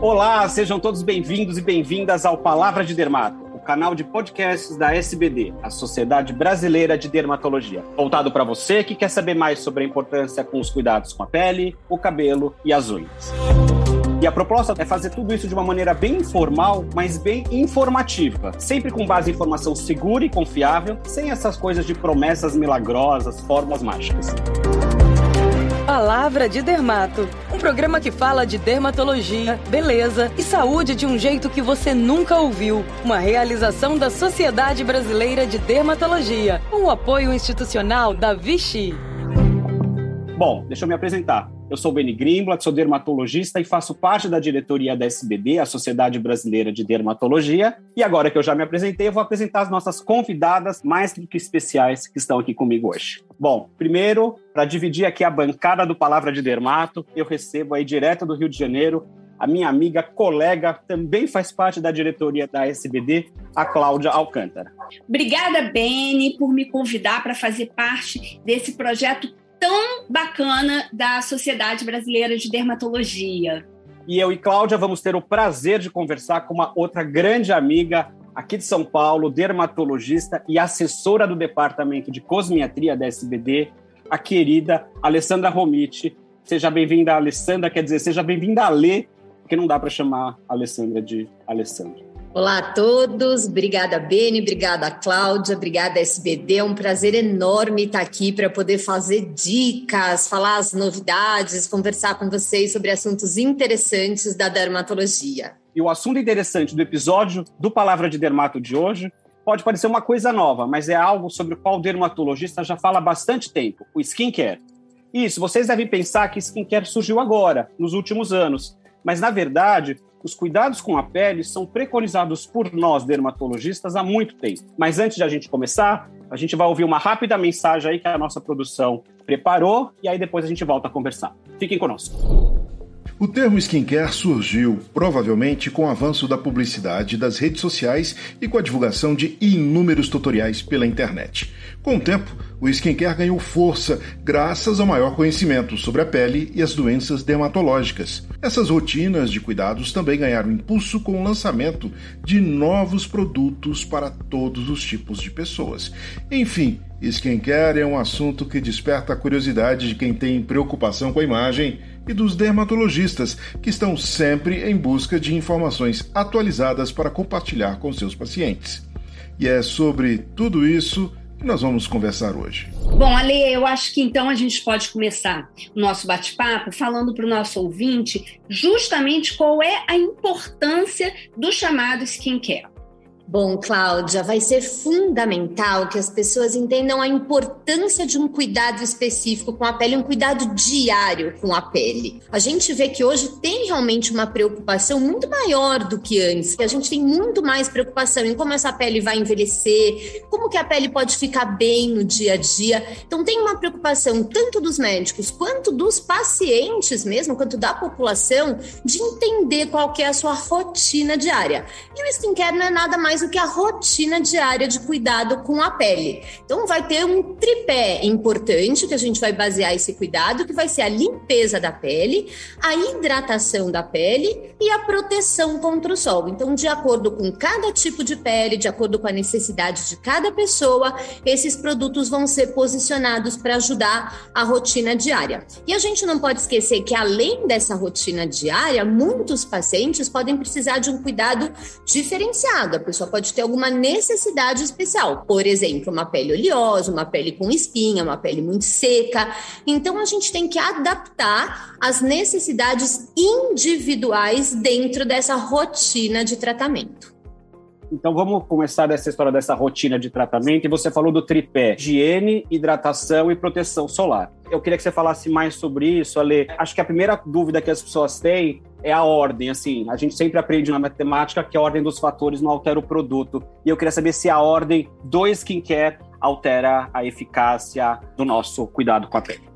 Olá, sejam todos bem-vindos e bem-vindas ao Palavra de Dermato, o canal de podcasts da SBD, a Sociedade Brasileira de Dermatologia, voltado para você que quer saber mais sobre a importância com os cuidados com a pele, o cabelo e as unhas. E a proposta é fazer tudo isso de uma maneira bem informal, mas bem informativa, sempre com base em informação segura e confiável, sem essas coisas de promessas milagrosas, fórmulas mágicas. Palavra de Dermato, um programa que fala de dermatologia, beleza e saúde de um jeito que você nunca ouviu. Uma realização da Sociedade Brasileira de Dermatologia, com o apoio institucional da Vichy. Bom, deixa eu me apresentar. Eu sou Beni Grimblat, sou dermatologista e faço parte da diretoria da SBD, a Sociedade Brasileira de Dermatologia. E agora que eu já me apresentei, eu vou apresentar as nossas convidadas mais do que especiais que estão aqui comigo hoje. Bom, primeiro, para dividir aqui a bancada do Palavra de Dermato, eu recebo aí direto do Rio de Janeiro a minha amiga, colega, também faz parte da diretoria da SBD, a Cláudia Alcântara. Obrigada, Beni, por me convidar para fazer parte desse projeto tão bacana da Sociedade Brasileira de Dermatologia. E eu e Cláudia vamos ter o prazer de conversar com uma outra grande amiga aqui de São Paulo, dermatologista e assessora do departamento de cosmiatria da SBD, a querida Alessandra Romiti. Seja bem-vinda, Alessandra, quer dizer, seja bem-vinda a Lê, porque não dá para chamar a Alessandra de Alessandra. Olá a todos, obrigada Beni, obrigada Cláudia, obrigada SBD, é um prazer enorme estar aqui para poder fazer dicas, falar as novidades, conversar com vocês sobre assuntos interessantes da dermatologia. E o assunto interessante do episódio do Palavra de Dermato de hoje pode parecer uma coisa nova, mas é algo sobre o qual o dermatologista já fala há bastante tempo, o skincare. Isso, vocês devem pensar que skincare surgiu agora, nos últimos anos, mas na verdade os cuidados com a pele são preconizados por nós, dermatologistas, há muito tempo. Mas antes de a gente começar, a gente vai ouvir uma rápida mensagem aí que a nossa produção preparou e aí depois a gente volta a conversar. Fiquem conosco. O termo skincare surgiu provavelmente com o avanço da publicidade das redes sociais e com a divulgação de inúmeros tutoriais pela internet. Com o tempo, o skincare ganhou força graças ao maior conhecimento sobre a pele e as doenças dermatológicas. Essas rotinas de cuidados também ganharam impulso com o lançamento de novos produtos para todos os tipos de pessoas. Enfim, skincare é um assunto que desperta a curiosidade de quem tem preocupação com a imagem e dos dermatologistas, que estão sempre em busca de informações atualizadas para compartilhar com seus pacientes. E é sobre tudo isso que nós vamos conversar hoje. Bom, Ale, eu acho que então a gente pode começar o nosso bate-papo falando para o nosso ouvinte justamente qual é a importância do chamado skincare. Bom, Cláudia, vai ser fundamental que as pessoas entendam a importância de um cuidado específico com a pele, um cuidado diário com a pele. A gente vê que hoje tem realmente uma preocupação muito maior do que antes. A gente tem muito mais preocupação em como essa pele vai envelhecer, como que a pele pode ficar bem no dia a dia. Então tem uma preocupação tanto dos médicos quanto dos pacientes mesmo, quanto da população, de entender qual que é a sua rotina diária. E o skincare não é nada mais mais do que a rotina diária de cuidado com a pele. Então, vai ter um tripé importante que a gente vai basear esse cuidado, que vai ser a limpeza da pele, a hidratação da pele e a proteção contra o sol. Então, de acordo com cada tipo de pele, de acordo com a necessidade de cada pessoa, esses produtos vão ser posicionados para ajudar a rotina diária. E a gente não pode esquecer que, além dessa rotina diária, muitos pacientes podem precisar de um cuidado diferenciado. A pessoa pode ter alguma necessidade especial, por exemplo, uma pele oleosa, uma pele com espinha, uma pele muito seca. Então a gente tem que adaptar as necessidades individuais dentro dessa rotina de tratamento. Então vamos começar dessa história dessa rotina de tratamento. E você falou do tripé: higiene, hidratação e proteção solar. Eu queria que você falasse mais sobre isso, Ale. Acho que a primeira dúvida que as pessoas têm é a ordem. Assim, a gente sempre aprende na matemática que a ordem dos fatores não altera o produto. E eu queria saber se a ordem do skincare altera a eficácia do nosso cuidado com a pele.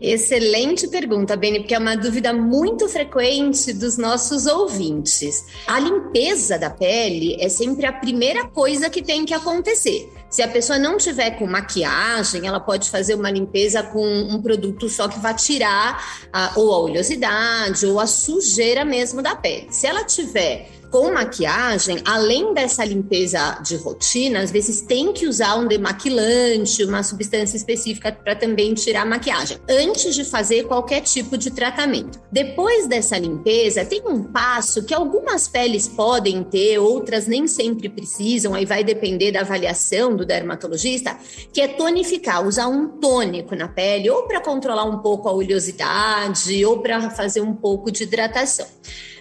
Excelente pergunta, Beni, porque é uma dúvida muito frequente dos nossos ouvintes. A limpeza da pele é sempre a primeira coisa que tem que acontecer. Se a pessoa não tiver com maquiagem, ela pode fazer uma limpeza com um produto só que vai tirar a, ou a oleosidade ou a sujeira mesmo da pele. Se ela tiver com maquiagem, além dessa limpeza de rotina, às vezes tem que usar um demaquilante, uma substância específica para também tirar a maquiagem, antes de fazer qualquer tipo de tratamento. Depois dessa limpeza, tem um passo que algumas peles podem ter, outras nem sempre precisam, aí vai depender da avaliação do dermatologista, que é tonificar, usar um tônico na pele, ou para controlar um pouco a oleosidade, ou para fazer um pouco de hidratação.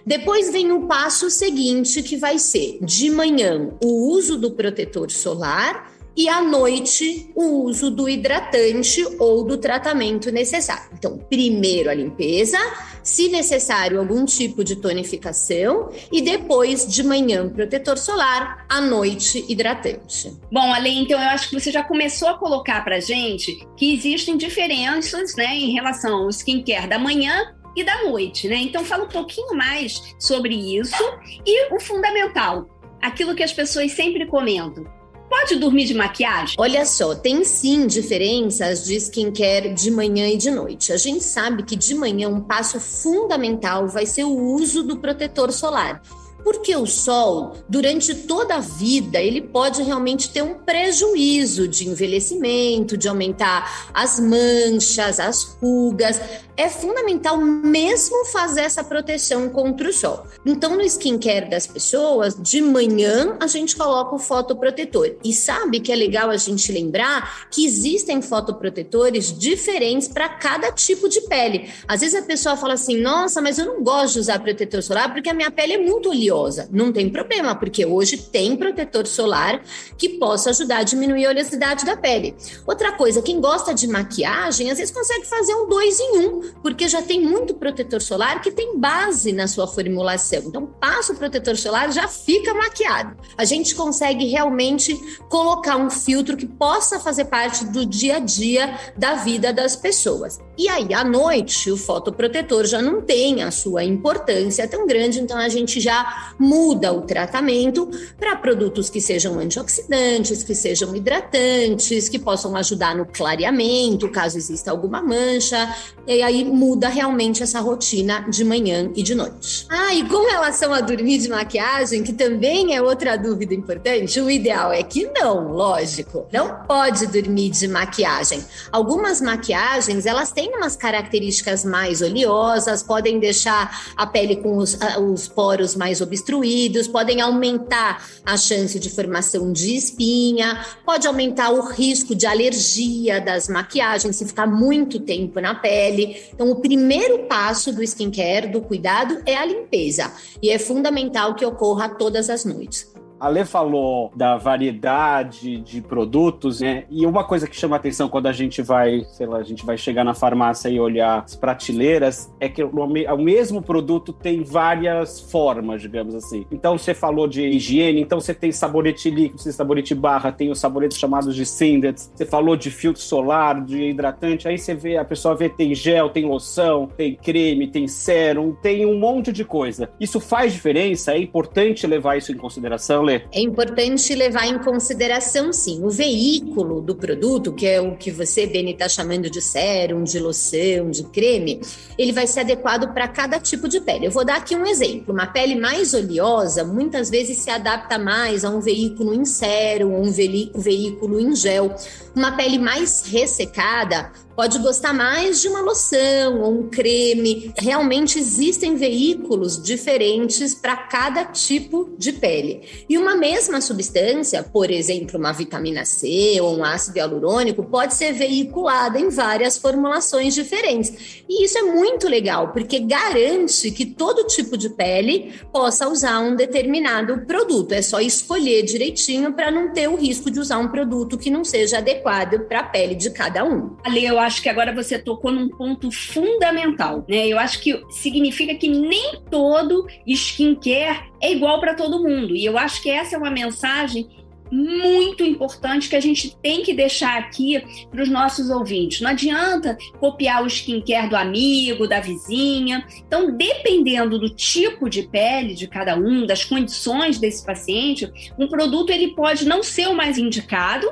Depois vem o passo seguinte, que vai ser de manhã o uso do protetor solar e à noite o uso do hidratante ou do tratamento necessário. Então, primeiro a limpeza, se necessário, algum tipo de tonificação e depois de manhã protetor solar, à noite hidratante. Bom, Ale, então eu acho que você já começou a colocar para gente que existem diferenças, né, em relação ao skincare da manhã e da noite, né? Então fala um pouquinho mais sobre isso e o fundamental, aquilo que as pessoas sempre comentam. Pode dormir de maquiagem? Olha só, tem sim diferenças de skincare de manhã e de noite. A gente sabe que de manhã um passo fundamental vai ser o uso do protetor solar. Porque o sol, durante toda a vida, ele pode realmente ter um prejuízo de envelhecimento, de aumentar as manchas, as rugas é fundamental mesmo fazer essa proteção contra o sol. Então, no skincare das pessoas, de manhã a gente coloca o fotoprotetor. E sabe que é legal a gente lembrar que existem fotoprotetores diferentes para cada tipo de pele. Às vezes a pessoa fala assim: nossa, mas eu não gosto de usar protetor solar porque a minha pele é muito oleosa. Não tem problema, porque hoje tem protetor solar que possa ajudar a diminuir a oleosidade da pele. Outra coisa, quem gosta de maquiagem, às vezes consegue fazer um dois em um porque já tem muito protetor solar que tem base na sua formulação. Então, passa o protetor solar, já fica maquiado. A gente consegue realmente colocar um filtro que possa fazer parte do dia a dia da vida das pessoas. E aí, à noite, o fotoprotetor já não tem a sua importância tão grande, então a gente já muda o tratamento para produtos que sejam antioxidantes, que sejam hidratantes, que possam ajudar no clareamento, caso exista alguma mancha. E aí muda realmente essa rotina de manhã e de noite. Ah, e com relação a dormir de maquiagem, que também é outra dúvida importante, o ideal é que não, lógico. Não pode dormir de maquiagem. Algumas maquiagens, elas têm umas características mais oleosas, podem deixar a pele com os, os poros mais obstruídos, podem aumentar a chance de formação de espinha, pode aumentar o risco de alergia das maquiagens se ficar muito tempo na pele. Então, o primeiro passo do skincare, do cuidado, é a limpeza. E é fundamental que ocorra todas as noites. A Lê falou da variedade de produtos, né? E uma coisa que chama atenção quando a gente vai, sei lá, a gente vai chegar na farmácia e olhar as prateleiras, é que o mesmo produto tem várias formas, digamos assim. Então você falou de higiene, então você tem sabonete líquido, você tem sabonete barra, tem os sabonetes chamados de Sindets, você falou de filtro solar, de hidratante, aí você vê, a pessoa vê tem gel, tem loção, tem creme, tem sérum, tem um monte de coisa. Isso faz diferença? É importante levar isso em consideração, é importante levar em consideração, sim, o veículo do produto, que é o que você, Beni, está chamando de sérum, de loção, de creme, ele vai ser adequado para cada tipo de pele. Eu vou dar aqui um exemplo. Uma pele mais oleosa, muitas vezes se adapta mais a um veículo em sérum, um veículo em gel. Uma pele mais ressecada, pode gostar mais de uma loção ou um creme. Realmente existem veículos diferentes para cada tipo de pele. E uma mesma substância, por exemplo, uma vitamina C ou um ácido hialurônico, pode ser veiculada em várias formulações diferentes. E isso é muito legal, porque garante que todo tipo de pele possa usar um determinado produto. É só escolher direitinho para não ter o risco de usar um produto que não seja adequado para a pele de cada um. Ali eu acho que agora você tocou num ponto fundamental, né? Eu acho que significa que nem todo skincare é igual para todo mundo. E eu acho que essa é uma mensagem muito importante que a gente tem que deixar aqui para os nossos ouvintes. Não adianta copiar o skincare do amigo, da vizinha. Então, dependendo do tipo de pele de cada um, das condições desse paciente, um produto ele pode não ser o mais indicado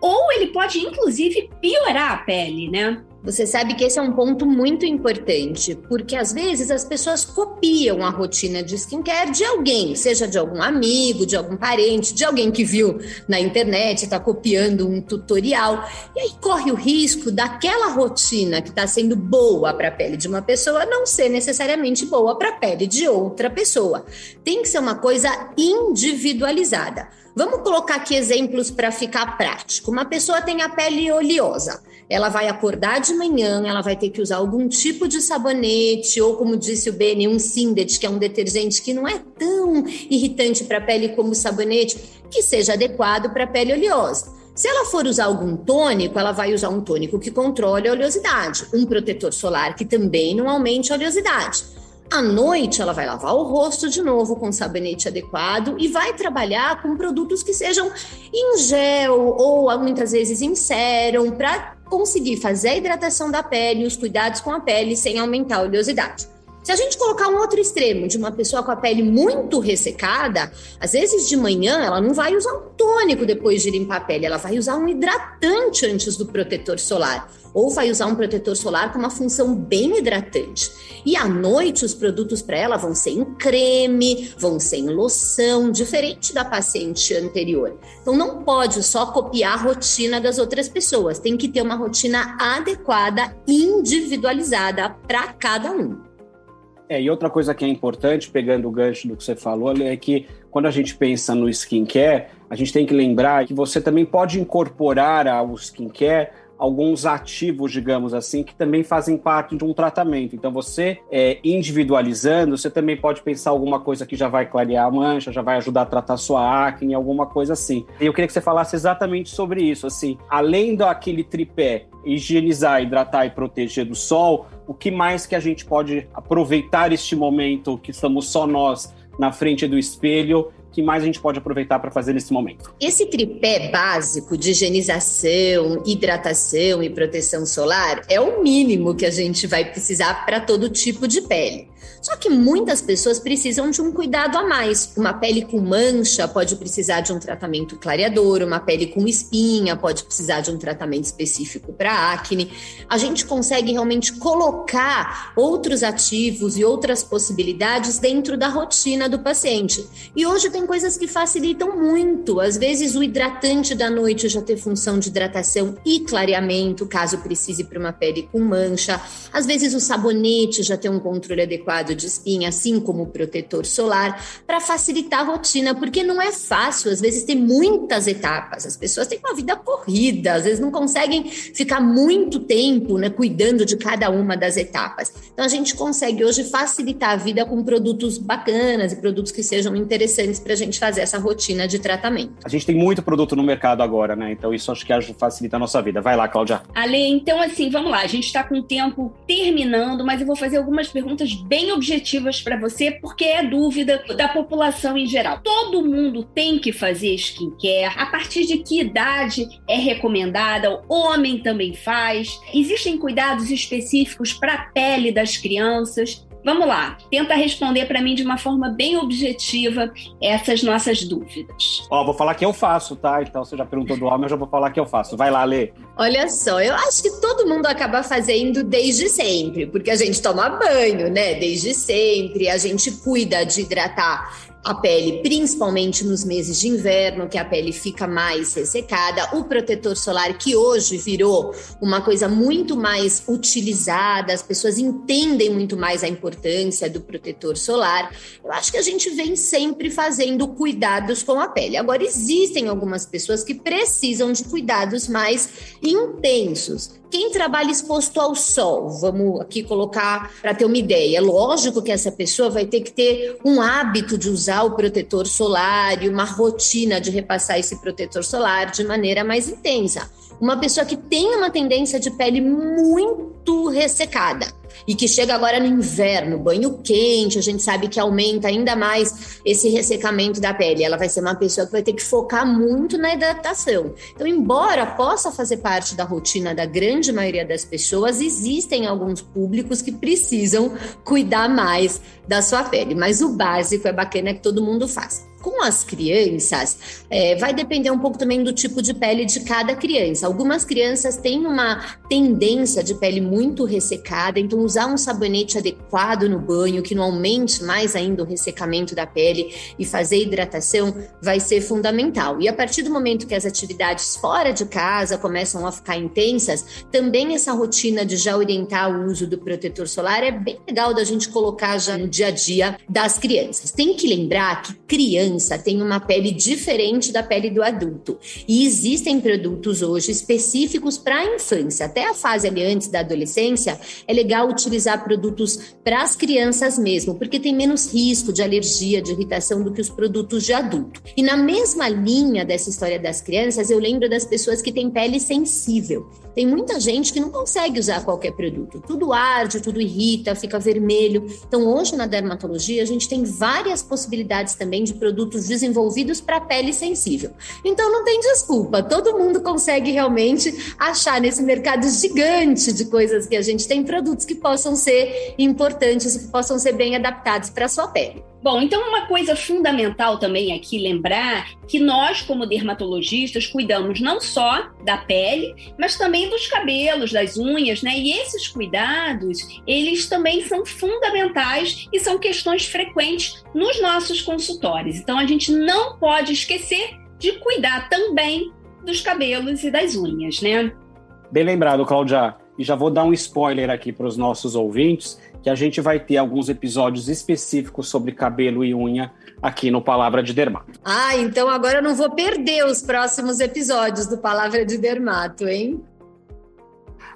ou ele pode inclusive piorar a pele, né? Você sabe que esse é um ponto muito importante, porque às vezes as pessoas copiam a rotina de skincare de alguém, seja de algum amigo, de algum parente, de alguém que viu na internet, está copiando um tutorial, e aí corre o risco daquela rotina que está sendo boa para a pele de uma pessoa não ser necessariamente boa para a pele de outra pessoa. Tem que ser uma coisa individualizada. Vamos colocar aqui exemplos para ficar prático. Uma pessoa tem a pele oleosa ela vai acordar de manhã, ela vai ter que usar algum tipo de sabonete, ou como disse o Beni, um Sindet, que é um detergente que não é tão irritante para a pele como o sabonete, que seja adequado para a pele oleosa. Se ela for usar algum tônico, ela vai usar um tônico que controle a oleosidade, um protetor solar que também não aumente a oleosidade. À noite, ela vai lavar o rosto de novo com sabonete adequado e vai trabalhar com produtos que sejam em gel ou muitas vezes em sérum para conseguir fazer a hidratação da pele os cuidados com a pele sem aumentar a oleosidade. Se a gente colocar um outro extremo de uma pessoa com a pele muito ressecada, às vezes de manhã ela não vai usar um tônico depois de limpar a pele, ela vai usar um hidratante antes do protetor solar, ou vai usar um protetor solar com uma função bem hidratante. E à noite os produtos para ela vão ser em creme, vão ser em loção, diferente da paciente anterior. Então não pode só copiar a rotina das outras pessoas, tem que ter uma rotina adequada, individualizada para cada um. É, e outra coisa que é importante, pegando o gancho do que você falou, é que quando a gente pensa no skincare, a gente tem que lembrar que você também pode incorporar ao skincare alguns ativos, digamos assim, que também fazem parte de um tratamento. Então, você é, individualizando, você também pode pensar alguma coisa que já vai clarear a mancha, já vai ajudar a tratar sua acne, alguma coisa assim. E eu queria que você falasse exatamente sobre isso. Assim, além daquele tripé higienizar, hidratar e proteger do sol, o que mais que a gente pode aproveitar este momento que estamos só nós na frente do espelho que mais a gente pode aproveitar para fazer nesse momento? Esse tripé básico de higienização, hidratação e proteção solar é o mínimo que a gente vai precisar para todo tipo de pele. Só que muitas pessoas precisam de um cuidado a mais. Uma pele com mancha pode precisar de um tratamento clareador, uma pele com espinha pode precisar de um tratamento específico para acne. A gente consegue realmente colocar outros ativos e outras possibilidades dentro da rotina do paciente. E hoje tem coisas que facilitam muito. Às vezes o hidratante da noite já tem função de hidratação e clareamento, caso precise para uma pele com mancha. Às vezes o sabonete já tem um controle adequado de espinha, assim como o protetor solar, para facilitar a rotina, porque não é fácil, às vezes tem muitas etapas, as pessoas têm uma vida corrida, às vezes não conseguem ficar muito tempo né, cuidando de cada uma das etapas. Então a gente consegue hoje facilitar a vida com produtos bacanas e produtos que sejam interessantes para a gente fazer essa rotina de tratamento. A gente tem muito produto no mercado agora, né? Então isso acho que facilita a nossa vida. Vai lá, Cláudia. Ale, então assim, vamos lá, a gente está com o tempo terminando, mas eu vou fazer algumas perguntas bem objetivas para você, porque é dúvida da população em geral. Todo mundo tem que fazer skincare? A partir de que idade é recomendada? O homem também faz? Existem cuidados específicos para a pele das crianças? Vamos lá, tenta responder para mim de uma forma bem objetiva essas nossas dúvidas. Ó, vou falar que eu faço, tá? Então você já perguntou do homem, eu já vou falar que eu faço. Vai lá, Lê. Olha só, eu acho que todo mundo acaba fazendo desde sempre, porque a gente toma banho, né? Desde sempre, a gente cuida de hidratar a pele, principalmente nos meses de inverno, que a pele fica mais ressecada. O protetor solar, que hoje virou uma coisa muito mais utilizada, as pessoas entendem muito mais a importância do protetor solar. Eu acho que a gente vem sempre fazendo cuidados com a pele. Agora, existem algumas pessoas que precisam de cuidados mais intensos. Quem trabalha exposto ao sol, vamos aqui colocar para ter uma ideia. Lógico que essa pessoa vai ter que ter um hábito de usar o protetor solar e uma rotina de repassar esse protetor solar de maneira mais intensa. Uma pessoa que tem uma tendência de pele muito ressecada e que chega agora no inverno, banho quente, a gente sabe que aumenta ainda mais esse ressecamento da pele. Ela vai ser uma pessoa que vai ter que focar muito na hidratação. Então, embora possa fazer parte da rotina da grande maioria das pessoas, existem alguns públicos que precisam cuidar mais da sua pele. Mas o básico é bacana que todo mundo faça. Com as crianças, é, vai depender um pouco também do tipo de pele de cada criança. Algumas crianças têm uma tendência de pele muito ressecada, então usar um sabonete adequado no banho, que não aumente mais ainda o ressecamento da pele e fazer hidratação, vai ser fundamental. E a partir do momento que as atividades fora de casa começam a ficar intensas, também essa rotina de já orientar o uso do protetor solar é bem legal da gente colocar já no dia a dia das crianças. Tem que lembrar que criança criança tem uma pele diferente da pele do adulto. E existem produtos hoje específicos para a infância. Até a fase ali antes da adolescência, é legal utilizar produtos para as crianças mesmo, porque tem menos risco de alergia, de irritação do que os produtos de adulto. E na mesma linha dessa história das crianças, eu lembro das pessoas que têm pele sensível. Tem muita gente que não consegue usar qualquer produto. Tudo arde, tudo irrita, fica vermelho. Então, hoje na dermatologia, a gente tem várias possibilidades também de produtos desenvolvidos para pele sensível. Então, não tem desculpa. Todo mundo consegue realmente achar nesse mercado gigante de coisas que a gente tem produtos que possam ser importantes que possam ser bem adaptados para a sua pele. Bom, então uma coisa fundamental também aqui lembrar que nós, como dermatologistas, cuidamos não só da pele, mas também dos cabelos, das unhas, né? E esses cuidados, eles também são fundamentais e são questões frequentes nos nossos consultórios. Então a gente não pode esquecer de cuidar também dos cabelos e das unhas, né? Bem lembrado, Cláudia. E já vou dar um spoiler aqui para os nossos ouvintes que a gente vai ter alguns episódios específicos sobre cabelo e unha aqui no Palavra de Dermato. Ah, então agora eu não vou perder os próximos episódios do Palavra de Dermato, hein?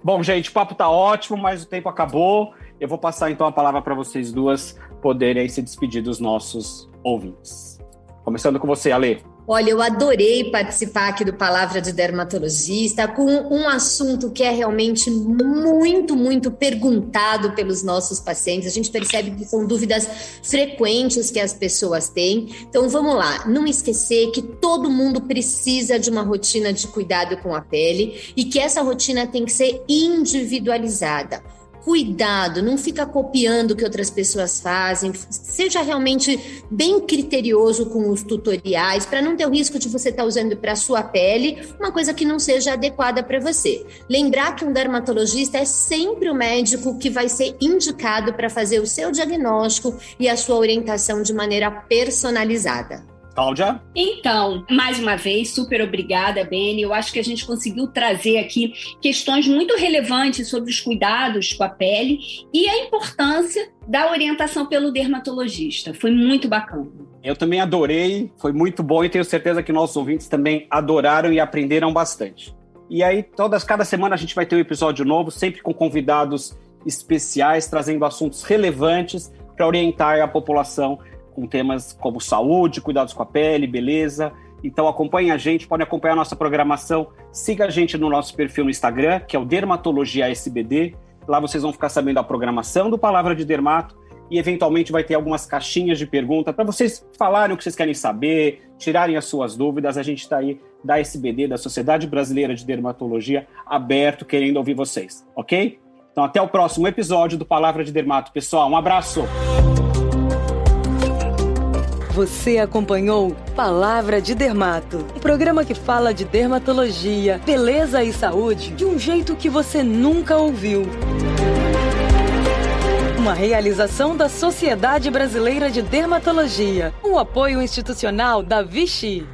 Bom, gente, o papo tá ótimo, mas o tempo acabou. Eu vou passar então a palavra para vocês duas poderem se despedir dos nossos ouvintes. Começando com você, Ale. Olha, eu adorei participar aqui do Palavra de Dermatologista com um assunto que é realmente muito, muito perguntado pelos nossos pacientes. A gente percebe que são dúvidas frequentes que as pessoas têm. Então vamos lá, não esquecer que todo mundo precisa de uma rotina de cuidado com a pele e que essa rotina tem que ser individualizada cuidado, não fica copiando o que outras pessoas fazem, seja realmente bem criterioso com os tutoriais para não ter o risco de você estar tá usando para a sua pele uma coisa que não seja adequada para você. Lembrar que um dermatologista é sempre o médico que vai ser indicado para fazer o seu diagnóstico e a sua orientação de maneira personalizada. Cláudia? Então, mais uma vez, super obrigada, Beni. Eu acho que a gente conseguiu trazer aqui questões muito relevantes sobre os cuidados com a pele e a importância da orientação pelo dermatologista. Foi muito bacana. Eu também adorei, foi muito bom e tenho certeza que nossos ouvintes também adoraram e aprenderam bastante. E aí, todas, cada semana a gente vai ter um episódio novo, sempre com convidados especiais, trazendo assuntos relevantes para orientar a população com temas como saúde, cuidados com a pele, beleza. Então acompanhe a gente, pode acompanhar a nossa programação. Siga a gente no nosso perfil no Instagram, que é o Dermatologia SBD. Lá vocês vão ficar sabendo a programação do Palavra de Dermato e eventualmente vai ter algumas caixinhas de pergunta para vocês falarem o que vocês querem saber, tirarem as suas dúvidas. A gente está aí da SBD, da Sociedade Brasileira de Dermatologia, aberto, querendo ouvir vocês, ok? Então até o próximo episódio do Palavra de Dermato. Pessoal, um abraço! Você acompanhou Palavra de Dermato, um programa que fala de dermatologia, beleza e saúde de um jeito que você nunca ouviu. Uma realização da Sociedade Brasileira de Dermatologia, um apoio institucional da Vichy.